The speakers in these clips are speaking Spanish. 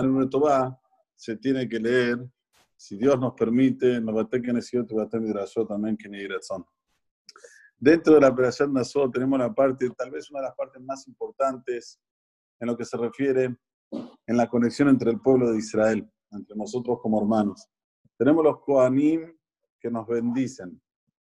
en Tová se tiene que leer, si Dios nos permite, también que. Dentro de la operación Nassau tenemos la parte, tal vez una de las partes más importantes en lo que se refiere en la conexión entre el pueblo de Israel, entre nosotros como hermanos. Tenemos los Koanim que nos bendicen.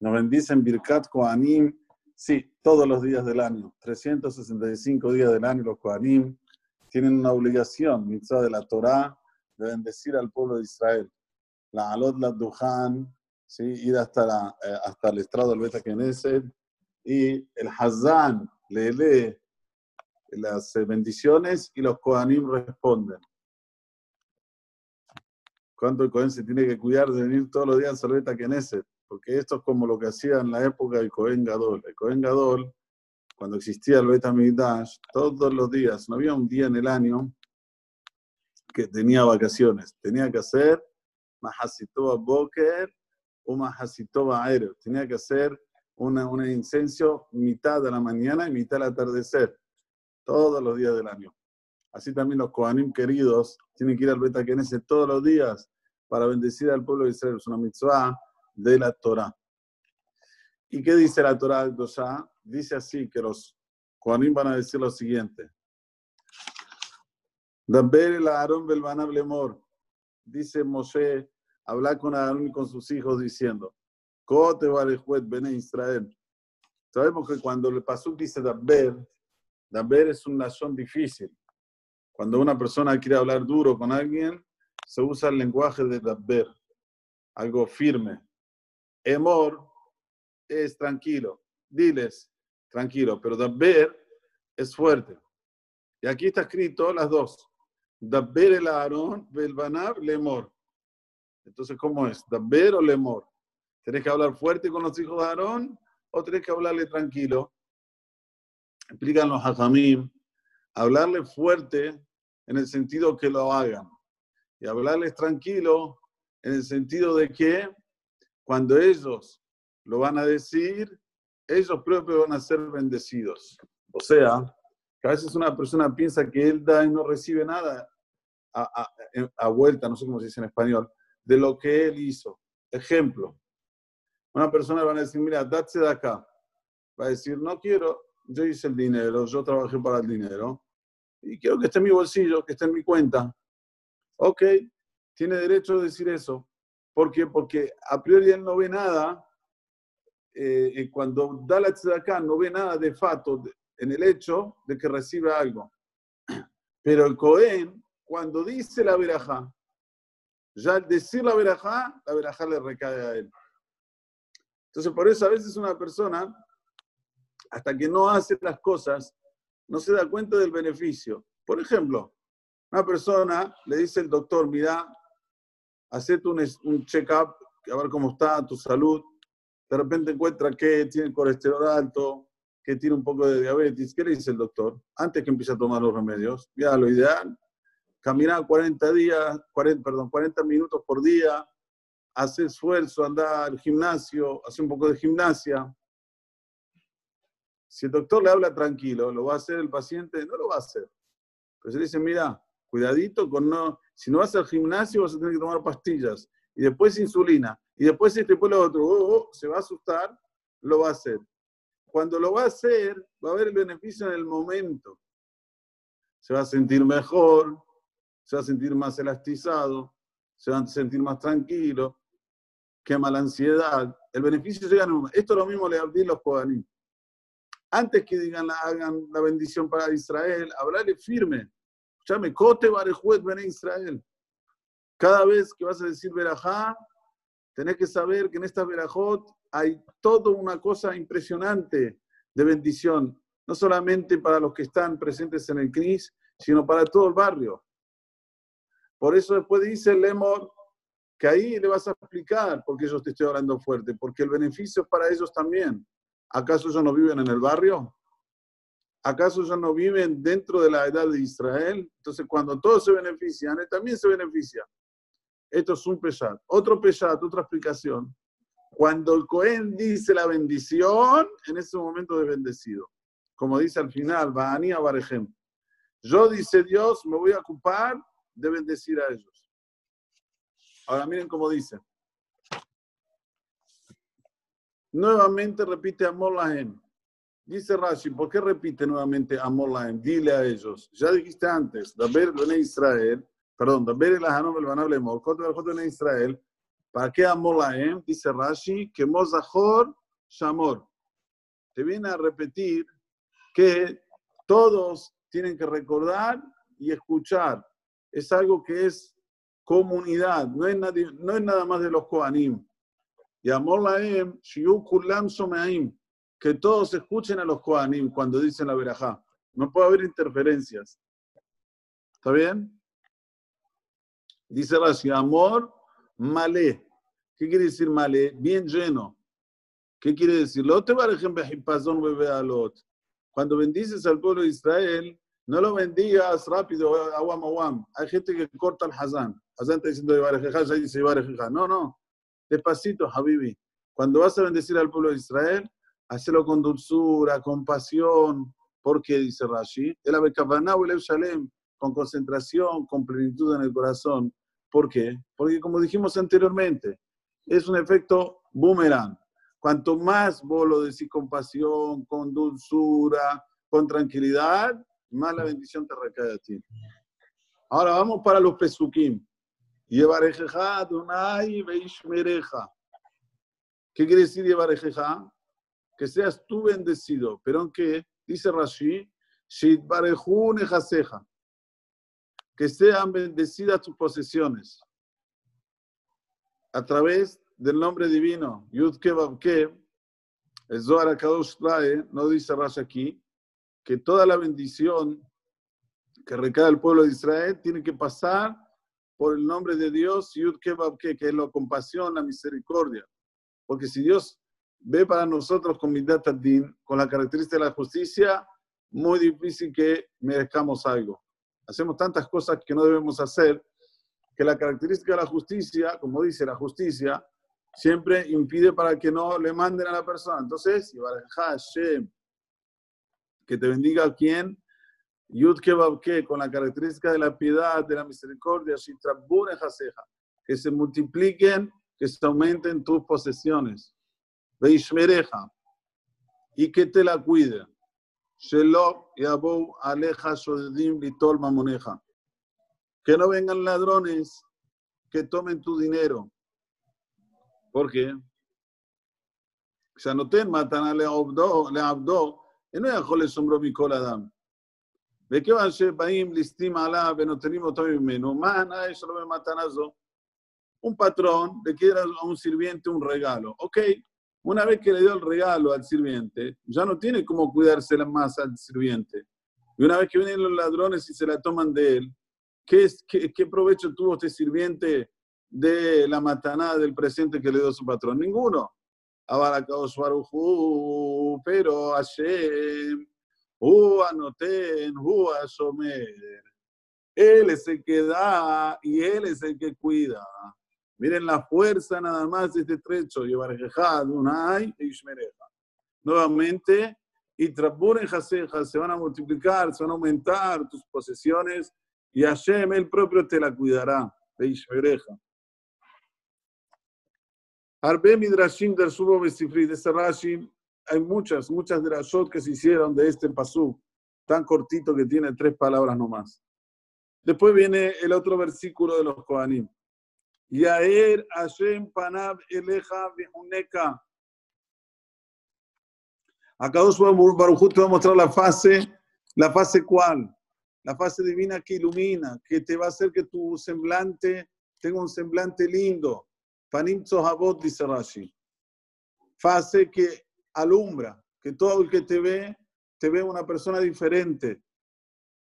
Nos bendicen Birkat Koanim, sí, todos los días del año, 365 días del año los Koanim tienen una obligación, mitzvah de la Torah, de bendecir al pueblo de Israel. La Alot la Duhan, ¿sí? ir hasta, la, eh, hasta el estrado del Beta Knesset, y el Hazán le lee las eh, bendiciones y los Kohanim responden. ¿Cuánto el Kohen se tiene que cuidar de venir todos los días al Beta Knesset? Porque esto es como lo que hacía en la época del Kohen Gadol. El Kohen Gadol, cuando existía el Beta Migdash, todos los días, no había un día en el año que tenía vacaciones. Tenía que hacer Mahasitoba Boker o Mahasitoba Aero. Tenía que hacer una, un incenso mitad de la mañana y mitad del atardecer. Todos los días del año. Así también los Kohanim queridos tienen que ir al Beta Knesset todos los días para bendecir al pueblo de Israel. Es una mitzvah de la Torah. ¿Y qué dice la Torah de Dice así que los Kohanim van a decir lo siguiente. Dice Moshe, habla con Aarón y con sus hijos diciendo, Cote juez Bene Israel. Sabemos que cuando el Pasuk dice Daber, Daber es una nación difícil. Cuando una persona quiere hablar duro con alguien, se usa el lenguaje de Daber, algo firme. Emor es tranquilo, diles tranquilo, pero Daber es fuerte. Y aquí está escrito las dos. Dabber el Aarón, Belbanab, Lemor. Entonces, ¿cómo es? Dabber o Lemor. ¿Tenés que hablar fuerte con los hijos de Aarón o tenés que hablarle tranquilo? Explican los hajamim. Hablarle fuerte en el sentido que lo hagan. Y hablarles tranquilo en el sentido de que cuando ellos lo van a decir, ellos propios van a ser bendecidos. O sea, que a veces una persona piensa que él da y no recibe nada a, vuelta, no sé cómo se dice en español, de lo que él hizo. Ejemplo, una persona va a decir, mira, date de acá. Va a decir, no quiero, yo hice el dinero, yo trabajé para el dinero, y quiero que esté en mi bolsillo, que esté en mi cuenta. Ok, tiene derecho a decir eso. ¿Por qué? Porque a priori él no ve nada, eh, cuando da la acá no ve nada de fato en el hecho de que recibe algo. Pero el Cohen cuando dice la verajá, ya al decir la verajá, la verajá le recae a él. Entonces, por eso a veces una persona, hasta que no hace las cosas, no se da cuenta del beneficio. Por ejemplo, una persona le dice el doctor, mira, hacete un, un check-up, a ver cómo está tu salud. De repente encuentra que tiene colesterol alto, que tiene un poco de diabetes. ¿Qué le dice el doctor? Antes que empiece a tomar los remedios, ya lo ideal caminar 40 días, 40, perdón, 40 minutos por día, hacer esfuerzo, andar al gimnasio, hacer un poco de gimnasia. Si el doctor le habla tranquilo, ¿lo va a hacer el paciente? No lo va a hacer. Pero se le dice, mira, cuidadito con no, si no vas al gimnasio vas a tener que tomar pastillas, y después insulina, y después este pueblo otro, oh, oh, se va a asustar, lo va a hacer. Cuando lo va a hacer, va a haber el beneficio en el momento. Se va a sentir mejor, se va a sentir más elastizado, se va a sentir más tranquilo, quema la ansiedad. El beneficio llega en un Esto es lo mismo le abrí los Kohanim. Antes que digan, hagan la bendición para Israel, hablale firme. Llame, Kote Barejuet Bene Israel. Cada vez que vas a decir Berajá, tenés que saber que en esta Berajot hay toda una cosa impresionante de bendición, no solamente para los que están presentes en el CNIS, sino para todo el barrio. Por eso después dice Lemor que ahí le vas a explicar por qué yo te estoy hablando fuerte, porque el beneficio es para ellos también. ¿Acaso ellos no viven en el barrio? ¿Acaso ellos no viven dentro de la edad de Israel? Entonces, cuando todos se benefician, él también se beneficia. Esto es un peshat. Otro peshat, otra explicación. Cuando el Cohen dice la bendición, en ese momento de bendecido. Como dice al final, Baania Barejem. Yo, dice Dios, me voy a ocupar deben decir a ellos. Ahora miren cómo dice. Nuevamente repite Amor Lahem. Dice Rashi, ¿por qué repite nuevamente Amor Lahem? Dile a ellos. Ya dijiste antes, Daber Bene Israel, perdón, Daber el Hanom el Banab Lemor, Bene Israel. ¿Para qué Amor Lahem? Dice Rashi, que Mozahor Shamor. Te viene a repetir que todos tienen que recordar y escuchar. Es algo que es comunidad, no es, no es nada más de los Kohanim. Y amor laem, shiu kulam someaim, que todos escuchen a los Kohanim cuando dicen la verajá. No puede haber interferencias. ¿Está bien? Dice Rashi, amor malé. ¿Qué quiere decir malé? Bien lleno. ¿Qué quiere decir? Cuando bendices al pueblo de Israel, no lo bendigas rápido, awam, awam. Hay gente que corta el hazán. Hazán está diciendo Ibarejeja, ya dice Ibarejeja. No, no. Despacito, Habibi. Cuando vas a bendecir al pueblo de Israel, hacelo con dulzura, con pasión. ¿Por qué? Dice Rashi. El Abekavaná el Shalem, con concentración, con plenitud en el corazón. ¿Por qué? Porque como dijimos anteriormente, es un efecto boomerang. Cuanto más vos lo decís con pasión, con dulzura, con tranquilidad, más la bendición te recae a ti. Ahora vamos para los pesukim. Yevarejeja Adonai Veishmereja. ¿Qué quiere decir Yevarejeja? Que seas tú bendecido. Pero aunque, dice Rashi, Shitbareju Nejaseja. Que sean bendecidas tus posesiones. A través del nombre divino, Yud Kebabke, el Zohar Kadosh trae, no dice Rashi aquí, que toda la bendición que recae al pueblo de Israel tiene que pasar por el nombre de Dios, Yud que es la compasión, la misericordia. Porque si Dios ve para nosotros con Midat con la característica de la justicia, muy difícil que merezcamos algo. Hacemos tantas cosas que no debemos hacer, que la característica de la justicia, como dice la justicia, siempre impide para que no le manden a la persona. Entonces, que te bendiga a quien con la característica de la piedad, de la misericordia, que se multipliquen, que se aumenten tus posesiones. Y que te la cuide. Shelo yabou aleja shodedim litol mamoneja. Que no vengan ladrones que tomen tu dinero. ¿Por qué? כשהנותן מתנה לעבדו, לעבדו, אינו יכול לשומרו מכל אדם. וכיוון שבאים ליסטים עליו ונותנים אותו ממנו, מה הנאה שלו במתנה זו? Un patrón le quiere a un sirviente un regalo. Ok, una vez que le dio el regalo al sirviente, ya no tiene cómo cuidarse más al sirviente. Y una vez que vienen los ladrones y se la toman de él, ¿qué, es, qué, qué provecho tuvo este sirviente de la matanada del presente que le dio su patrón? Ninguno. Pero Hashem anoten, Él es el que da y Él es el que cuida. Miren la fuerza nada más de este trecho. Unai e Nuevamente, y Traburen Jaseja se van a multiplicar, se van a aumentar tus posesiones y Hashem, Él propio te la cuidará. Ishmereja. Arbe Midrashim del Subo Besifri de Sarashim hay muchas, muchas de las shots que se hicieron de este pasú, tan cortito que tiene tres palabras nomás. Después viene el otro versículo de los Kohanim. Yaer Hashem Panav Eleja Behuneka. Acá Baruj te va a mostrar la fase, la fase cuál, la fase divina que ilumina, que te va a hacer que tu semblante tenga un semblante lindo. Panim Tzohabot dice Rashi. Fase que alumbra, que todo el que te ve, te ve una persona diferente.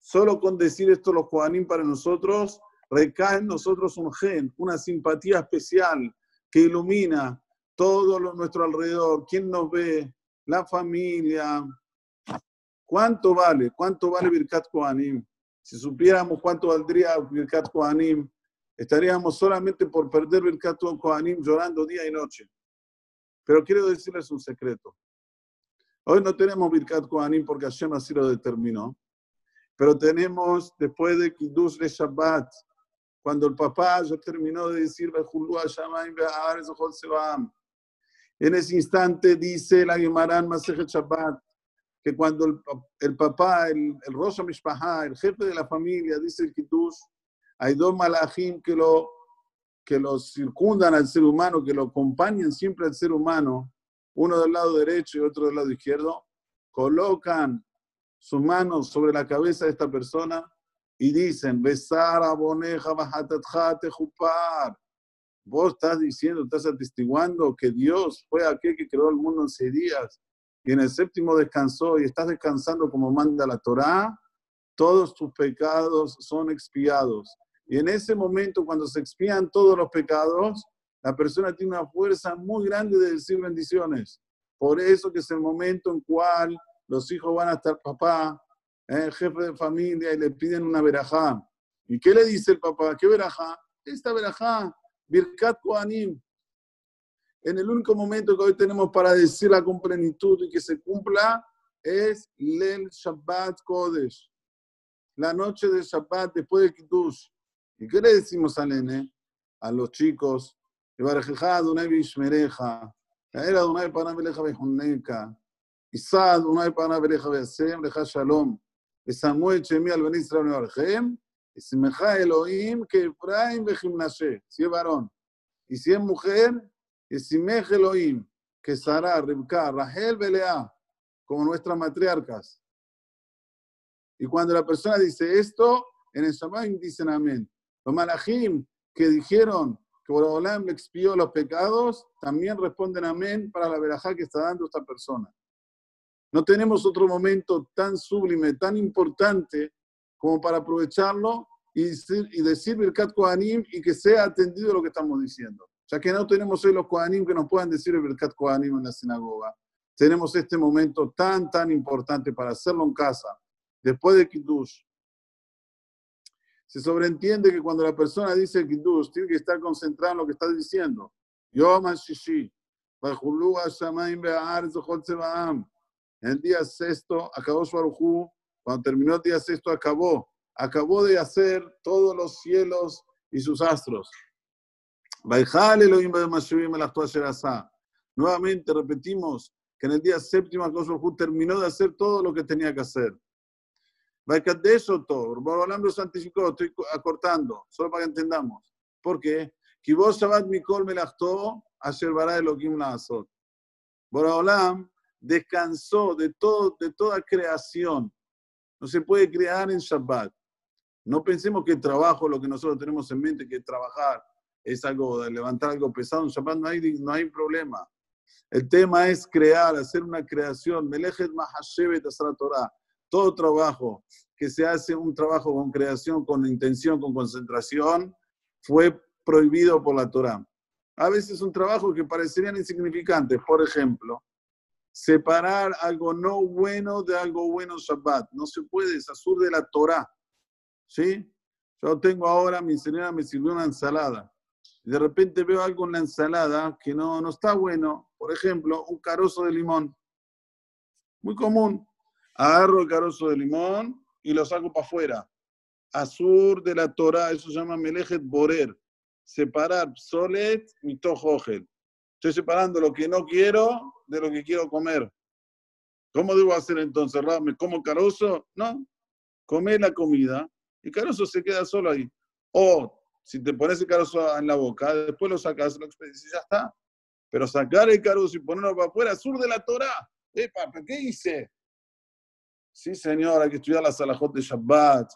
Solo con decir esto los Kohanim para nosotros, recae en nosotros un gen, una simpatía especial que ilumina todo lo, nuestro alrededor. ¿Quién nos ve? La familia. ¿Cuánto vale? ¿Cuánto vale Birkat Kohanim? Si supiéramos cuánto valdría Birkat Kohanim, estaríamos solamente por perder Birkat Kohanim llorando día y noche. Pero quiero decirles un secreto. Hoy no tenemos Birkat Kohanim porque Hashem así lo determinó. Pero tenemos, después de Kiddush de Shabbat, cuando el papá ya terminó de decir, en ese instante dice la Gemaran Masejet Shabbat, que cuando el, el papá, el, el Rosh Mishpahá, el jefe de la familia, dice el Kiddush, hay dos malajim que lo, que lo circundan al ser humano, que lo acompañan siempre al ser humano, uno del lado derecho y otro del lado izquierdo, colocan sus manos sobre la cabeza de esta persona y dicen, besar aboneja bajatatjate jupar. Vos estás diciendo, estás atestiguando que Dios fue aquel que creó el mundo en seis días y en el séptimo descansó y estás descansando como manda la Torá, todos tus pecados son expiados. Y en ese momento, cuando se expían todos los pecados, la persona tiene una fuerza muy grande de decir bendiciones. Por eso que es el momento en cual los hijos van a estar papá, el eh, jefe de familia, y le piden una verajá. ¿Y qué le dice el papá? ¿Qué verajá? Esta verajá, Birkat Koanim. En el único momento que hoy tenemos para decirla con plenitud y que se cumpla es Lel Shabbat Kodesh. La noche de Shabbat después de Kiddush. ¿Y qué le decimos a los chicos. Ibarajejá Adonai Bishmereja. Era Adonai Panabeleja Bejuneka. Isa Adonai Panabeleja Beasem Leja Shalom. Samuel Shemi al Ben Israel Nevarjem. Ismeja Elohim que Efraim Bejimnashe. Si es varón. Y si es mujer, Isimej Elohim. Que Sara, Rebka, Rahel, Belea. Como nuestras matriarcas. Y cuando la persona dice esto, en el Shabbat dicen amén. Los malachim que dijeron que Borobolam le expió los pecados, también responden amén para la verajá que está dando esta persona. No tenemos otro momento tan sublime, tan importante como para aprovecharlo y decir, y decir Birkat Kohanim y que sea atendido lo que estamos diciendo. Ya que no tenemos hoy los Kohanim que nos puedan decir el Birkat Kohanim en la sinagoga, tenemos este momento tan, tan importante para hacerlo en casa, después de Kiddush, se sobreentiende que cuando la persona dice Kiddush, tiene que estar concentrado en lo que está diciendo. Yom Shishi, en el día sexto, acabó su cuando terminó el día sexto, acabó. Acabó de hacer todos los cielos y sus astros. Nuevamente repetimos que en el día séptimo, terminó de hacer todo lo que tenía que hacer. eso todo. Borolam lo santificó, estoy acortando, solo para que entendamos. ¿Por qué? Kibos Shabbat Mikol Melachto, Asher Bara Elohim Naasot. Borolam descansó de, todo, de toda creación. No se puede crear en Shabbat. No pensemos que el trabajo, lo que nosotros tenemos en mente, que trabajar es algo de levantar algo pesado. En Shabbat no hay, no hay problema. El tema es crear, hacer una creación. Todo trabajo que se hace, un trabajo con creación, con intención, con concentración, fue prohibido por la Torah. A veces un trabajo que parecerían insignificantes, por ejemplo, separar algo no bueno de algo bueno Shabbat. No se puede, es azul de la Torah. ¿Sí? Yo tengo ahora, mi señora me sirvió una ensalada. Y de repente veo algo en la ensalada que no, no está bueno. Por ejemplo, un carozo de limón. Muy común agarro el carozo de limón y lo saco para afuera. Azur de la Torah, eso se llama Melejet Borer. Separar Solet y Tojogel. Estoy separando lo que no quiero de lo que quiero comer. ¿Cómo debo hacer entonces? ¿Me como carozo? No. Come la comida y carozo se queda solo ahí. O si te pones el carozo en la boca, después lo sacas, lo y ya está. Pero sacar el carozo y ponerlo para afuera, sur de la Torah. Epa, ¿qué hice? Sí, señor, hay que estudiar la salahot de Shabbat,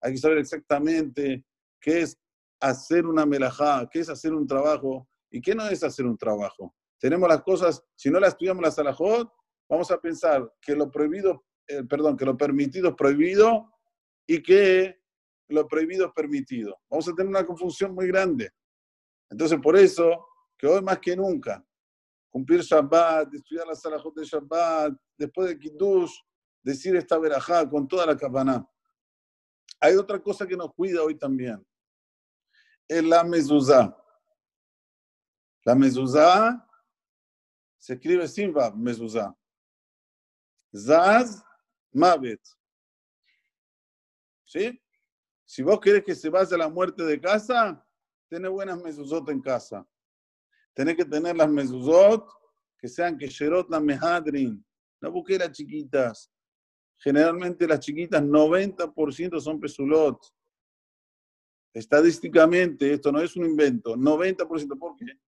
hay que saber exactamente qué es hacer una melajá, qué es hacer un trabajo y qué no es hacer un trabajo. Tenemos las cosas, si no la estudiamos la salahot, vamos a pensar que lo prohibido, eh, perdón, que lo permitido es prohibido y que lo prohibido es permitido. Vamos a tener una confusión muy grande. Entonces, por eso, que hoy más que nunca, cumplir Shabbat, estudiar la salahot de Shabbat, después de Kiddush, decir esta verajá con toda la cabana. Hay otra cosa que nos cuida hoy también. Es la mezuzá. La mezuzá se escribe sin vav, mezuzá. Zaz, mavet. ¿Sí? Si vos querés que se vaya la muerte de casa, tenés buenas mezuzot en casa. Tenés que tener las mezuzot que sean que Sherot la mehadrin. No busqué las chiquitas. Generalmente las chiquitas, 90% son pesulot. Estadísticamente, esto no es un invento, 90%. ¿Por qué?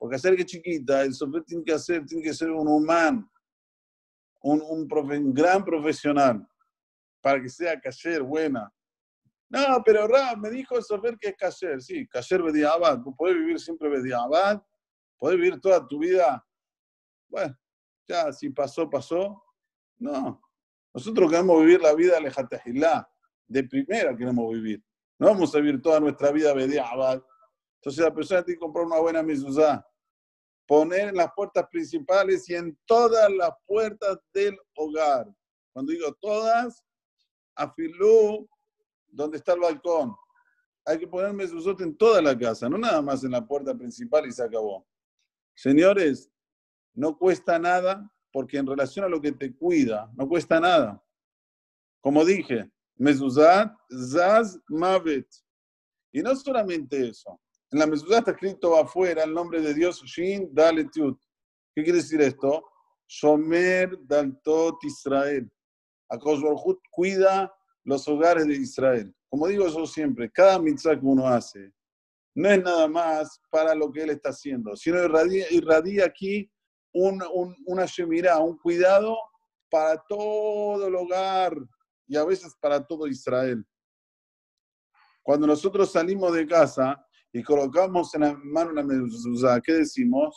Porque hacer que chiquita, el software tiene que hacer, tiene que ser un humano, un, un, gran profesional, para que sea cayer, buena. No, pero Ra, me dijo el software que es cayer. Sí, cayer Bediabad. Tú puedes vivir siempre Bediabad, puedes vivir toda tu vida. Bueno, ya, si pasó, pasó. No. Nosotros queremos vivir la vida Lejatejilá. De primera queremos vivir. No vamos a vivir toda nuestra vida Bediabad. Entonces la persona tiene que comprar una buena mezuzá. Poner en las puertas principales y en todas las puertas del hogar. Cuando digo todas, afilú donde está el balcón. Hay que poner mezuzot en toda la casa, no nada más en la puerta principal y se acabó. Señores, no cuesta nada porque en relación a lo que te cuida, no cuesta nada. Como dije, mezuzat, zaz, mavet. Y no solamente eso. En la mezuzá está escrito afuera el nombre de Dios, Shin Daletiut. ¿Qué quiere decir esto? Shomer Daltot Israel. Akosh cuida los hogares de Israel. Como digo yo siempre, cada mitzvah que uno hace no es nada más para lo que él está haciendo, sino irradia, aquí un, un, una shemirá, un cuidado para todo el hogar y a veces para todo Israel. Cuando nosotros salimos de casa y colocamos en la mano una mezuzá, ¿qué decimos?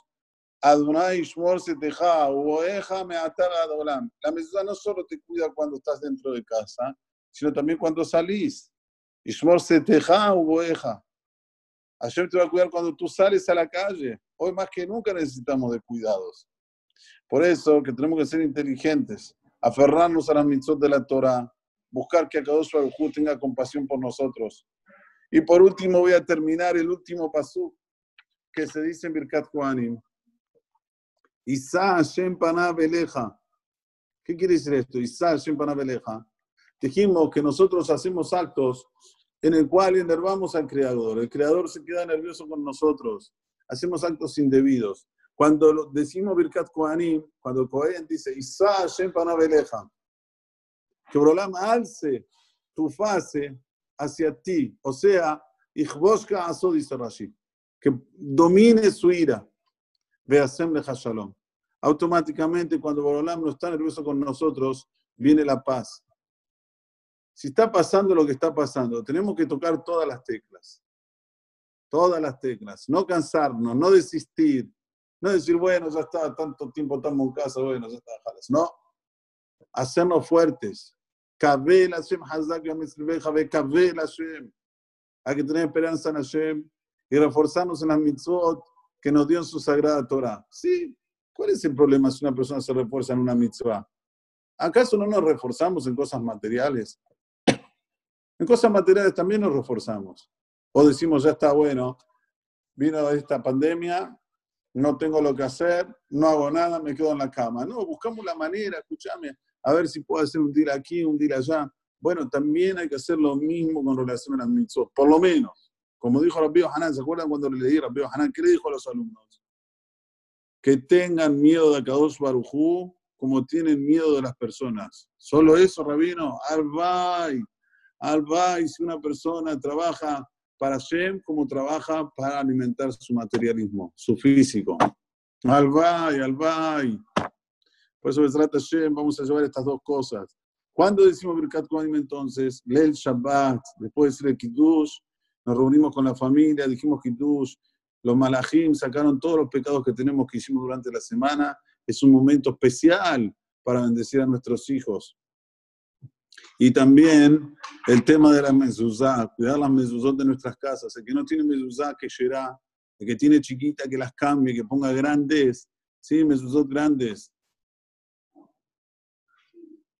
Adonai Shmor Oeja Adolam. La mezuzá no solo te cuida cuando estás dentro de casa, sino también cuando salís. Ishmor Seteja, Oeja. Hashem te va a cuidar cuando tú sales a la calle. Hoy más que nunca necesitamos de cuidados. Por eso que tenemos que ser inteligentes, aferrarnos a las mitzvot de la Torah, buscar que Akadosh Baruj tenga compasión por nosotros. Y por último voy a terminar el último pasú que se dice en Birkat Kohanim. Isa Hashem Beleja. ¿Qué quiere decir esto? Isa Hashem Beleja. Dijimos que nosotros hacemos actos en el cual enervamos al Creador. El Creador se queda nervioso con nosotros. Hacemos actos indebidos. Cuando decimos Birkat Kohanim, cuando Kohen dice Isa Hashem Beleja, que Brolam alce tu fase hacia ti, o sea, Ichboshka Aso, dice Rashi, que domine su ira, Veasem Leja Shalom. Automáticamente, cuando Borolam no está nervioso con nosotros, viene la paz. Si está pasando lo que está pasando, tenemos que tocar todas las teclas. Todas las teclas. No cansarnos, no desistir. No decir, bueno, ya está, tanto tiempo estamos en casa, bueno, ya está, No. Hacernos fuertes. Hay que tener esperanza en Hashem y reforzarnos en las mitzvot que nos dio en su sagrada Torah. Sí, ¿cuál es el problema si una persona se refuerza en una mitzvah? ¿Acaso no nos reforzamos en cosas materiales? En cosas materiales también nos reforzamos. O decimos, ya está bueno, vino esta pandemia, no tengo lo que hacer, no hago nada, me quedo en la cama. No, buscamos la manera, escúchame, a ver si puedo hacer un deal aquí, un deal allá. Bueno, también hay que hacer lo mismo con relación a las mitzvot, por lo menos. Como dijo Rabbi Hanan, ¿se acuerdan cuando le leí a Rabbi Hanan? ¿Qué le dijo a los alumnos? Que tengan miedo de Akadosh Barujú como tienen miedo de las personas. Solo eso, Rabino, albay, albay, si una persona trabaja para Shem como trabaja para alimentar su materialismo, su físico. Albay, albay. Por eso, trata Shem, vamos a llevar estas dos cosas. ¿Cuándo decimos Birkat Kohanim entonces? Lel Shabbat, después de el Kiddush, nos reunimos con la familia, dijimos Kiddush, los malajim sacaron todos los pecados que tenemos que hicimos durante la semana. Es un momento especial para bendecir a nuestros hijos. Y también el tema de la mezuzá, cuidar las mezuzot de nuestras casas. El que no tiene mezuzá, que será. El que tiene chiquita, que las cambie, que ponga grandes. Sí, mezuzot grandes.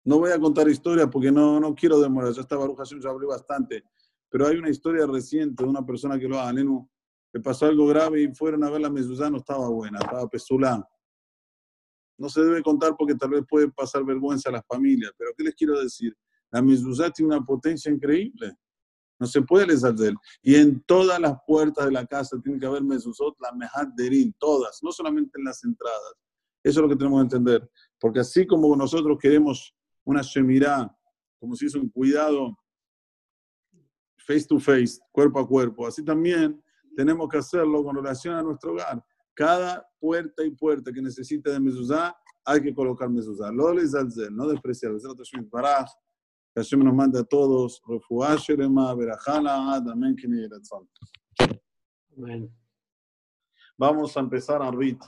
No voy a contar historias porque no, no quiero demorar, ya esta Baruch ya hablé bastante, pero hay una historia reciente de una persona que lo haga, Nenu, le pasó algo grave y fueron a ver la mezuzá, no estaba buena, estaba pesula. No se debe contar porque tal vez puede pasar vergüenza a las familias, pero ¿qué les quiero decir? La mezuzá tiene una potencia increíble. No se puede él. Y en todas las puertas de la casa tiene que haber mezuzot, la mejad derin, todas, no solamente en las entradas. Eso es lo que tenemos que entender. Porque así como nosotros queremos una shemirá, como si es un cuidado face to face, cuerpo a cuerpo, así también tenemos que hacerlo con relación a nuestro hogar. Cada puerta y puerta que necesite de mezuzá, hay que colocar mezuzá. Lo no despreciar. Que Hashem nos manda a todos. Amén. Vamos a empezar a Rit.